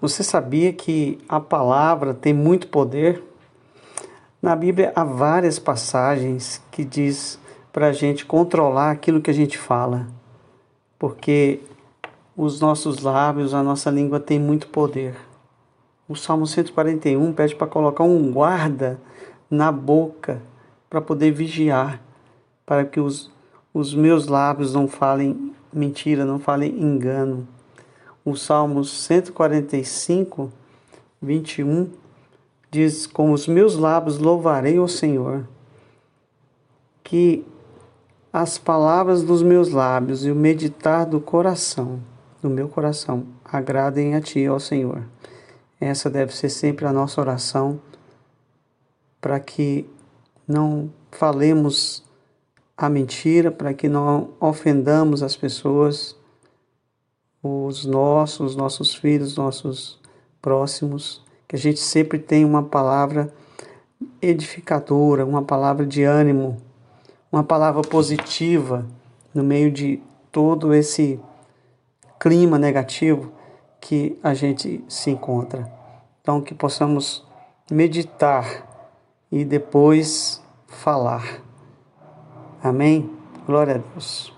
Você sabia que a palavra tem muito poder? Na Bíblia há várias passagens que diz para a gente controlar aquilo que a gente fala, porque os nossos lábios, a nossa língua tem muito poder. O Salmo 141 pede para colocar um guarda na boca para poder vigiar, para que os, os meus lábios não falem mentira, não falem engano o Salmo 145, 21, diz: Com os meus lábios louvarei o Senhor, que as palavras dos meus lábios e o meditar do coração, do meu coração, agradem a Ti, ó Senhor. Essa deve ser sempre a nossa oração, para que não falemos a mentira, para que não ofendamos as pessoas os nossos, nossos filhos, nossos próximos, que a gente sempre tenha uma palavra edificadora, uma palavra de ânimo, uma palavra positiva no meio de todo esse clima negativo que a gente se encontra. Então, que possamos meditar e depois falar. Amém? Glória a Deus.